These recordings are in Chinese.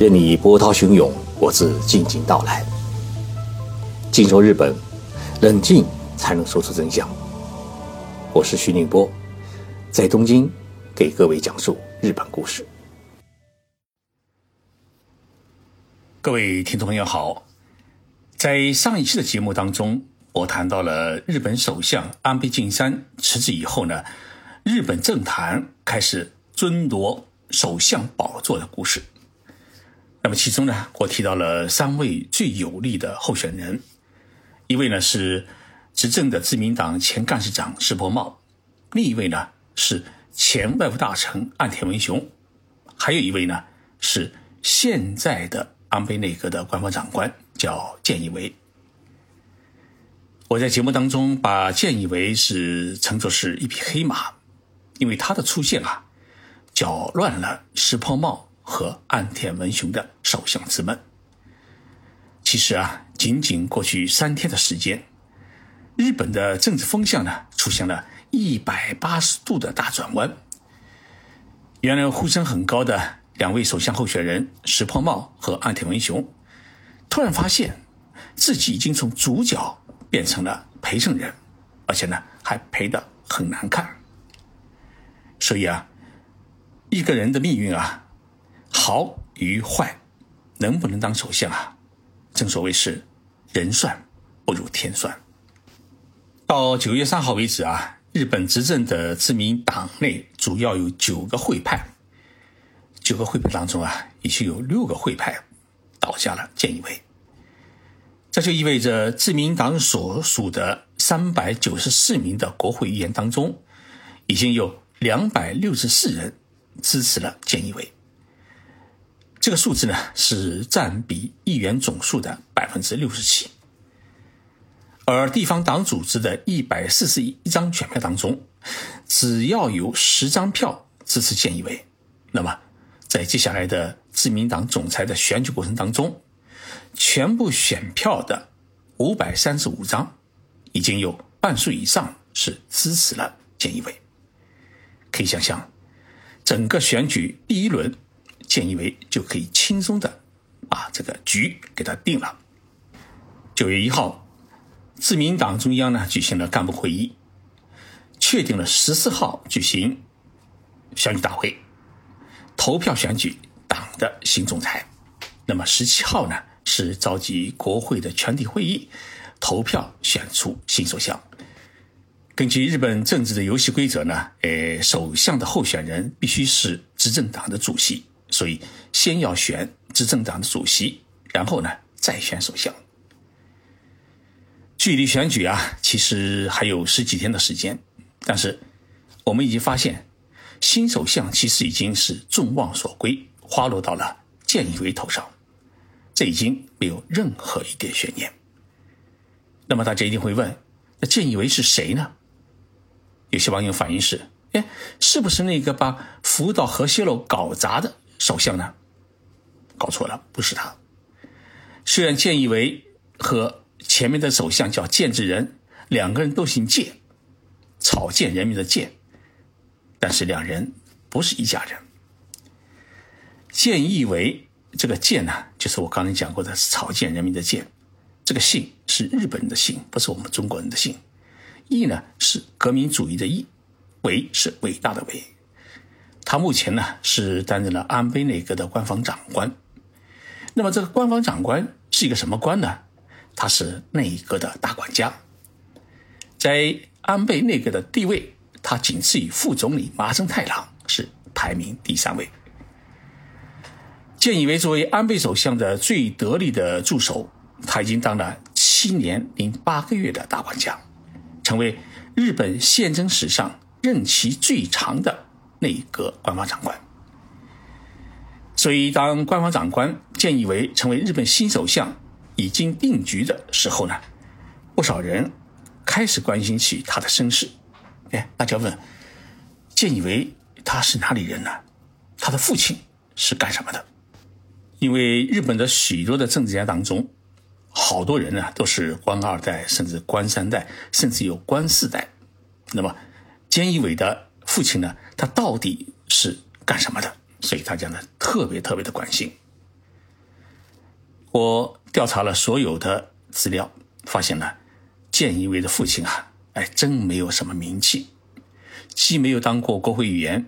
任你波涛汹涌，我自静静到来。静说日本，冷静才能说出真相。我是徐宁波，在东京给各位讲述日本故事。各位听众朋友好，在上一期的节目当中，我谈到了日本首相安倍晋三辞职以后呢，日本政坛开始争夺首相宝座的故事。那么其中呢，我提到了三位最有力的候选人，一位呢是执政的自民党前干事长石破茂，另一位呢是前外务大臣岸田文雄，还有一位呢是现在的安倍内阁的官方长官，叫菅义伟。我在节目当中把菅义伟是称作是一匹黑马，因为他的出现啊，搅乱了石破茂。和岸田文雄的首相之梦。其实啊，仅仅过去三天的时间，日本的政治风向呢出现了一百八十度的大转弯。原来呼声很高的两位首相候选人石破茂和岸田文雄，突然发现自己已经从主角变成了陪衬人，而且呢还陪得很难看。所以啊，一个人的命运啊。好与坏，能不能当首相啊？正所谓是人算不如天算。到九月三号为止啊，日本执政的自民党内主要有九个会派，九个会派当中啊，已经有六个会派倒下了菅义伟。这就意味着自民党所属的三百九十四名的国会议员当中，已经有两百六十四人支持了菅义伟。这个数字呢是占比议员总数的百分之六十七，而地方党组织的一百四十一张选票当中，只要有十张票支持建议委，那么在接下来的自民党总裁的选举过程当中，全部选票的五百三十五张，已经有半数以上是支持了建议委。可以想象，整个选举第一轮。建议为就可以轻松的把这个局给他定了。九月一号，自民党中央呢举行了干部会议，确定了十四号举行选举大会，投票选举党的新总裁。那么十七号呢是召集国会的全体会议，投票选出新首相。根据日本政治的游戏规则呢，呃，首相的候选人必须是执政党的主席。所以，先要选执政党的主席，然后呢，再选首相。距离选举啊，其实还有十几天的时间，但是我们已经发现，新首相其实已经是众望所归，花落到了菅义伟头上，这已经没有任何一点悬念。那么大家一定会问，那菅义伟是谁呢？有些网友反映是：哎，是不是那个把福岛核泄漏搞砸的？首相呢？搞错了，不是他。虽然菅义伟和前面的首相叫菅直人，两个人都姓菅，草菅人民的菅，但是两人不是一家人。菅义伟这个菅呢，就是我刚才讲过的草菅人民的菅，这个姓是日本人的姓，不是我们中国人的姓。义呢是革命主义的义，伟是伟大的伟。他目前呢是担任了安倍内阁的官方长官。那么这个官方长官是一个什么官呢？他是内阁的大管家，在安倍内阁的地位，他仅次于副总理麻生太郎，是排名第三位。菅义伟作为安倍首相的最得力的助手，他已经当了七年零八个月的大管家，成为日本宪政史上任期最长的。内阁官方长官，所以当官方长官建议为成为日本新首相已经定局的时候呢，不少人开始关心起他的身世。哎，大家问，菅义伟他是哪里人呢？他的父亲是干什么的？因为日本的许多的政治家当中，好多人呢都是官二代，甚至官三代，甚至有官四代。那么，菅义伟的。父亲呢？他到底是干什么的？所以大家呢特别特别的关心。我调查了所有的资料，发现呢，菅义伟的父亲啊，哎，真没有什么名气，既没有当过国会议员，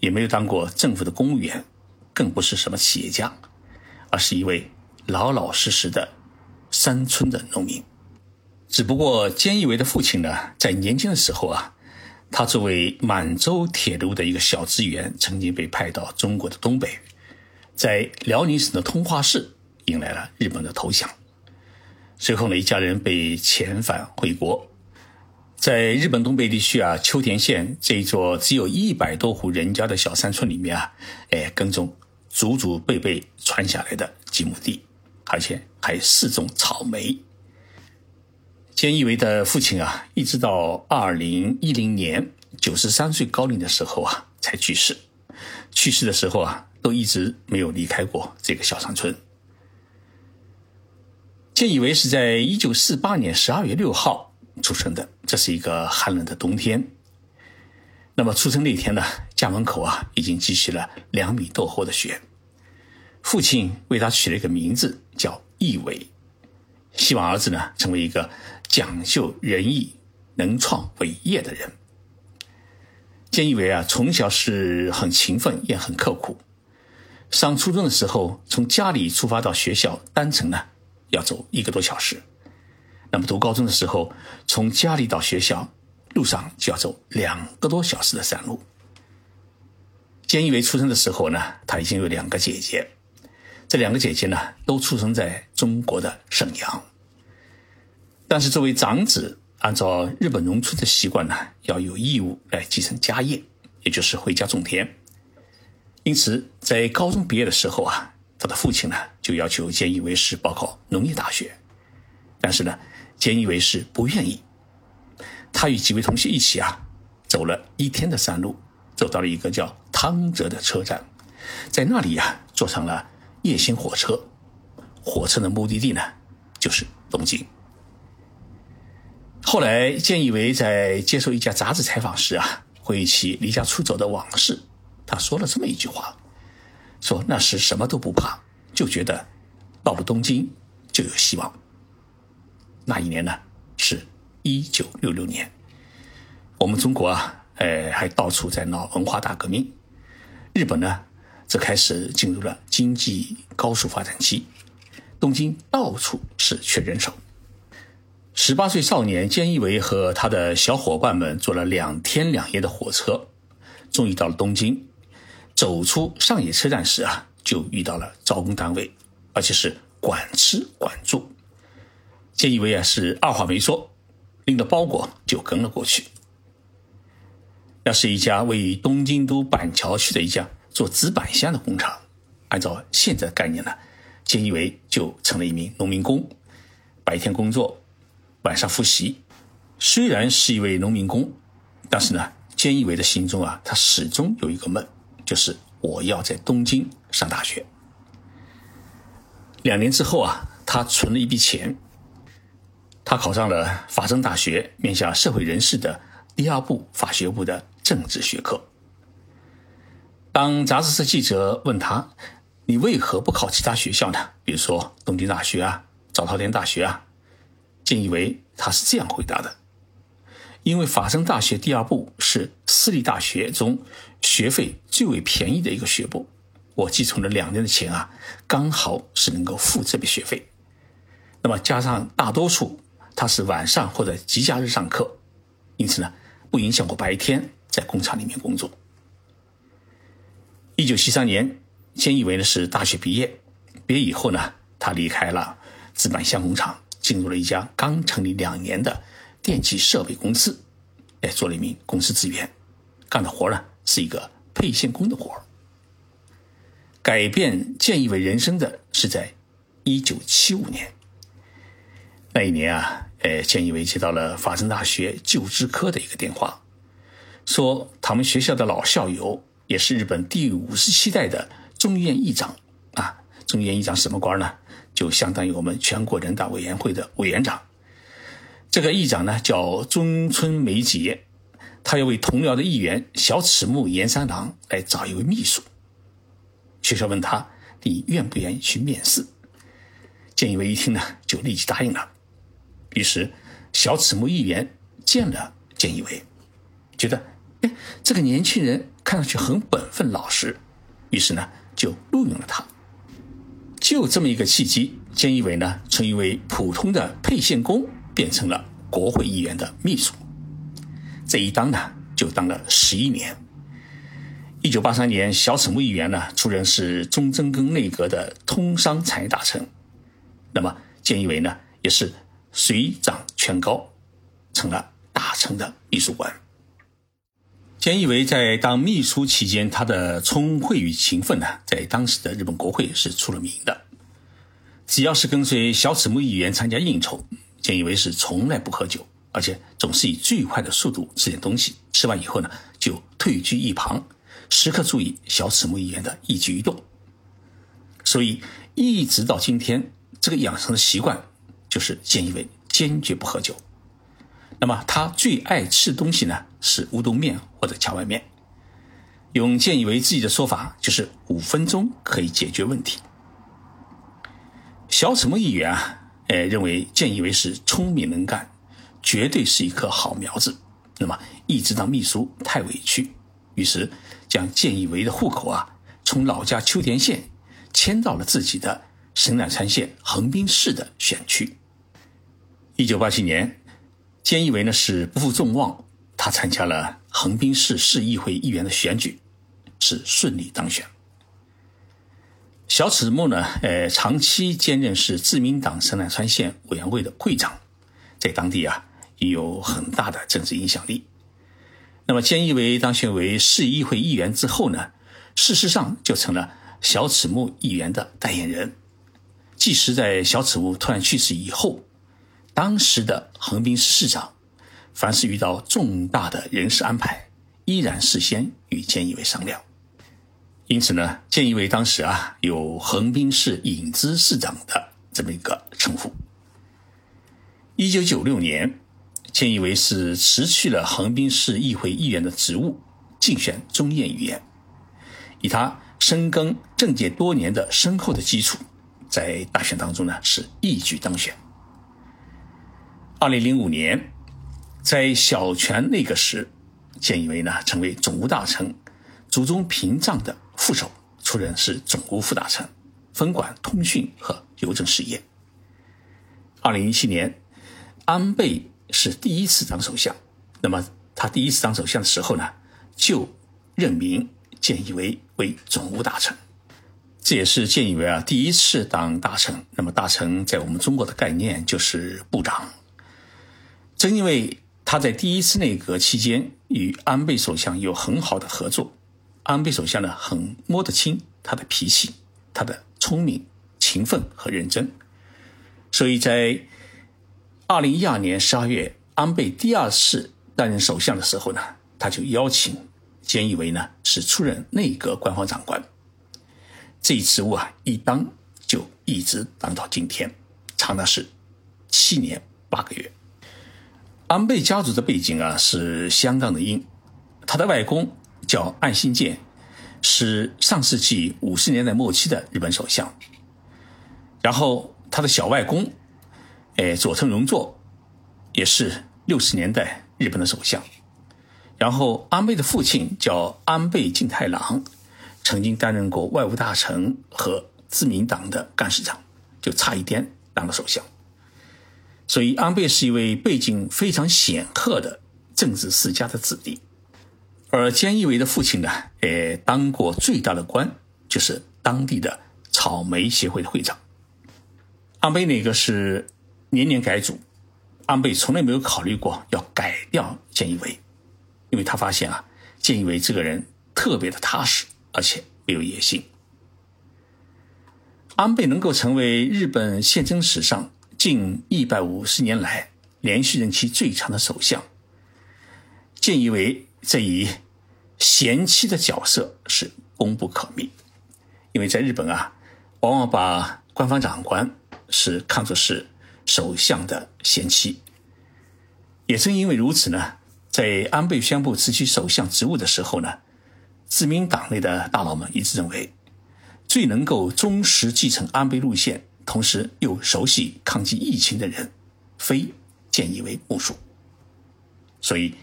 也没有当过政府的公务员，更不是什么企业家，而是一位老老实实的山村的农民。只不过菅义伟的父亲呢，在年轻的时候啊，他作为满洲铁路的一个小职员，曾经被派到中国的东北，在辽宁省的通化市。迎来了日本的投降，随后呢，一家人被遣返回国，在日本东北地区啊，秋田县这一座只有一百多户人家的小山村里面啊，哎，耕种祖祖辈辈传下来的几亩地，而且还试种草莓。菅义伟的父亲啊，一直到二零一零年九十三岁高龄的时候啊，才去世。去世的时候啊，都一直没有离开过这个小山村。建以为是在一九四八年十二月六号出生的，这是一个寒冷的冬天。那么出生那天呢，家门口啊已经积起了两米多厚的雪。父亲为他取了一个名字叫义伟，希望儿子呢成为一个讲究仁义、能创伟业的人。建义伟啊，从小是很勤奋也很刻苦。上初中的时候，从家里出发到学校，单程呢。要走一个多小时，那么读高中的时候，从家里到学校路上就要走两个多小时的山路。菅义伟出生的时候呢，他已经有两个姐姐，这两个姐姐呢都出生在中国的沈阳。但是作为长子，按照日本农村的习惯呢，要有义务来继承家业，也就是回家种田。因此，在高中毕业的时候啊。他的父亲呢，就要求菅义伟是报考农业大学，但是呢，菅义伟是不愿意。他与几位同学一起啊，走了一天的山路，走到了一个叫汤泽的车站，在那里呀，坐上了夜行火车。火车的目的地呢，就是东京。后来，菅义伟在接受一家杂志采访时啊，回忆起离家出走的往事，他说了这么一句话。说那时什么都不怕，就觉得到了东京就有希望。那一年呢，是一九六六年，我们中国啊，呃，还到处在闹文化大革命。日本呢，则开始进入了经济高速发展期，东京到处是缺人手。十八岁少年菅义伟和他的小伙伴们坐了两天两夜的火车，终于到了东京。走出上野车站时啊，就遇到了招工单位，而且是管吃管住。菅义伟啊是二话没说，拎着包裹就跟了过去。那是一家位于东京都板桥区的一家做纸板箱的工厂。按照现在的概念呢，菅义伟就成了一名农民工，白天工作，晚上复习。虽然是一位农民工，但是呢，菅义伟的心中啊，他始终有一个梦。就是我要在东京上大学。两年之后啊，他存了一笔钱，他考上了法政大学，面向社会人士的第二部法学部的政治学科。当杂志社记者问他：“你为何不考其他学校呢？比如说东京大学啊、早稻田大学啊？”竟以为他是这样回答的。因为法政大学第二部是私立大学中学费最为便宜的一个学部，我寄存了两年的钱啊，刚好是能够付这笔学费。那么加上大多数他是晚上或者节假日上课，因此呢，不影响我白天在工厂里面工作。一九七三年，先以为呢是大学毕业，毕业以后呢，他离开了纸板箱工厂，进入了一家刚成立两年的。电气设备公司，哎，做了一名公司职员，干的活呢是一个配线工的活改变建义伟人生的是在一九七五年，那一年啊，哎，建义伟接到了法政大学就职科的一个电话，说他们学校的老校友，也是日本第五十七代的中院议长啊，中院议长什么官呢？就相当于我们全国人大委员会的委员长。这个议长呢叫中村美吉，他要为同僚的议员小齿木岩三郎来找一位秘书。学校问他：“你愿不愿意去面试？”菅义伟一听呢，就立即答应了。于是，小此木议员见了菅义伟，觉得哎，这个年轻人看上去很本分老实，于是呢，就录用了他。就这么一个契机，菅义伟呢，从一位普通的配线工变成了国会议员的秘书。这一当呢，就当了十一年。一九八三年，小此木议员呢，出任是中曾根内阁的通商产业大臣。那么，菅义伟呢，也是水涨船高，成了大臣的秘书官。菅义伟在当秘书期间，他的聪慧与勤奋呢，在当时的日本国会是出了名的。只要是跟随小此木议员参加应酬，菅义伟是从来不喝酒，而且总是以最快的速度吃点东西。吃完以后呢，就退居一旁，时刻注意小此木议员的一举一动。所以一直到今天，这个养成的习惯就是菅义伟坚决不喝酒。那么他最爱吃的东西呢，是乌冬面或者荞麦面。用见义为自己的说法，就是五分钟可以解决问题。小什么议员啊，呃，认为见义为是聪明能干，绝对是一棵好苗子。那么一直当秘书太委屈，于是将见义为的户口啊，从老家秋田县迁到了自己的神奈川县横滨市的选区。一九八七年。菅义伟呢是不负众望，他参加了横滨市市议会议员的选举，是顺利当选。小此木呢，呃，长期兼任是自民党神奈川县委员会的会长，在当地啊也有很大的政治影响力。那么，菅义伟当选为市议会议员之后呢，事实上就成了小此木议员的代言人。即使在小此木突然去世以后。当时的横滨市市长，凡是遇到重大的人事安排，依然事先与菅义伟商量。因此呢，菅义伟当时啊有横滨市影子市长的这么一个称呼。一九九六年，菅义伟是辞去了横滨市议会议员的职务，竞选中叶议员。以他深耕政界多年的深厚的基础，在大选当中呢是一举当选。二零零五年，在小泉内阁时，菅义伟呢成为总务大臣，祖宗屏障的副手，出任是总务副大臣，分管通讯和邮政事业。二零一七年，安倍是第一次当首相，那么他第一次当首相的时候呢，就任命菅义伟为总务大臣，这也是菅义伟啊第一次当大臣。那么大臣在我们中国的概念就是部长。正因为他在第一次内阁期间与安倍首相有很好的合作，安倍首相呢很摸得清他的脾气，他的聪明、勤奋和认真，所以在二零一二年十二月，安倍第二次担任首相的时候呢，他就邀请菅义伟呢是出任内阁官方长官，这一职务啊一当就一直当到今天，长达是七年八个月。安倍家族的背景啊是相当的硬，他的外公叫岸信介，是上世纪五十年代末期的日本首相。然后他的小外公，哎佐藤荣作，也是六十年代日本的首相。然后安倍的父亲叫安倍晋太郎，曾经担任过外务大臣和自民党的干事长，就差一点当了首相。所以，安倍是一位背景非常显赫的政治世家的子弟，而菅义伟的父亲呢，呃，当过最大的官，就是当地的草莓协会的会长。安倍那个是年年改组，安倍从来没有考虑过要改掉菅义伟，因为他发现啊，菅义伟这个人特别的踏实，而且没有野心。安倍能够成为日本宪政史上。近一百五十年来连续任期最长的首相，建议为这一贤妻的角色是功不可没。因为在日本啊，往往把官方长官是看作是首相的贤妻。也正因为如此呢，在安倍宣布辞去首相职务的时候呢，自民党内的大佬们一致认为，最能够忠实继承安倍路线。同时又熟悉抗击疫情的人，非建义为莫属。所以，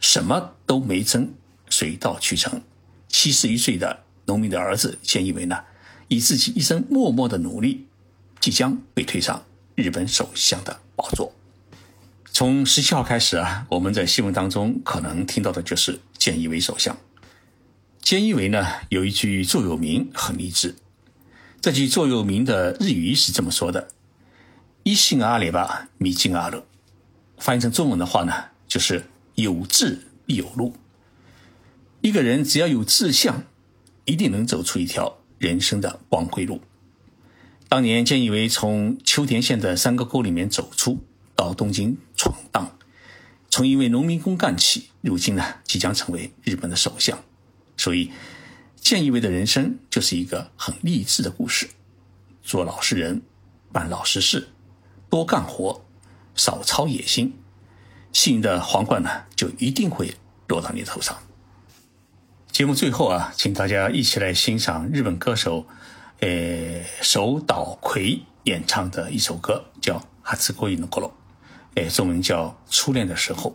什么都没争，水到渠成。七十一岁的农民的儿子建义为呢，以自己一生默默的努力，即将被推上日本首相的宝座。从十七号开始啊，我们在新闻当中可能听到的就是建义为首相。菅义伟呢有一句座右铭很励志，这句座右铭的日语是这么说的：“一心阿里吧，米进阿乐。”翻译成中文的话呢，就是“有志必有路”。一个人只要有志向，一定能走出一条人生的光辉路。当年菅义伟从秋田县的山沟沟里面走出，到东京闯荡，从一位农民工干起，如今呢即将成为日本的首相。所以，菅义伟的人生就是一个很励志的故事：做老实人，办老实事，多干活，少操野心，幸运的皇冠呢就一定会落到你头上。节目最后啊，请大家一起来欣赏日本歌手，呃，手岛葵演唱的一首歌，叫《哈兹国语的歌罗》，哎，中文叫《初恋的时候》。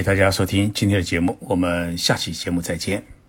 谢谢大家收听今天的节目，我们下期节目再见。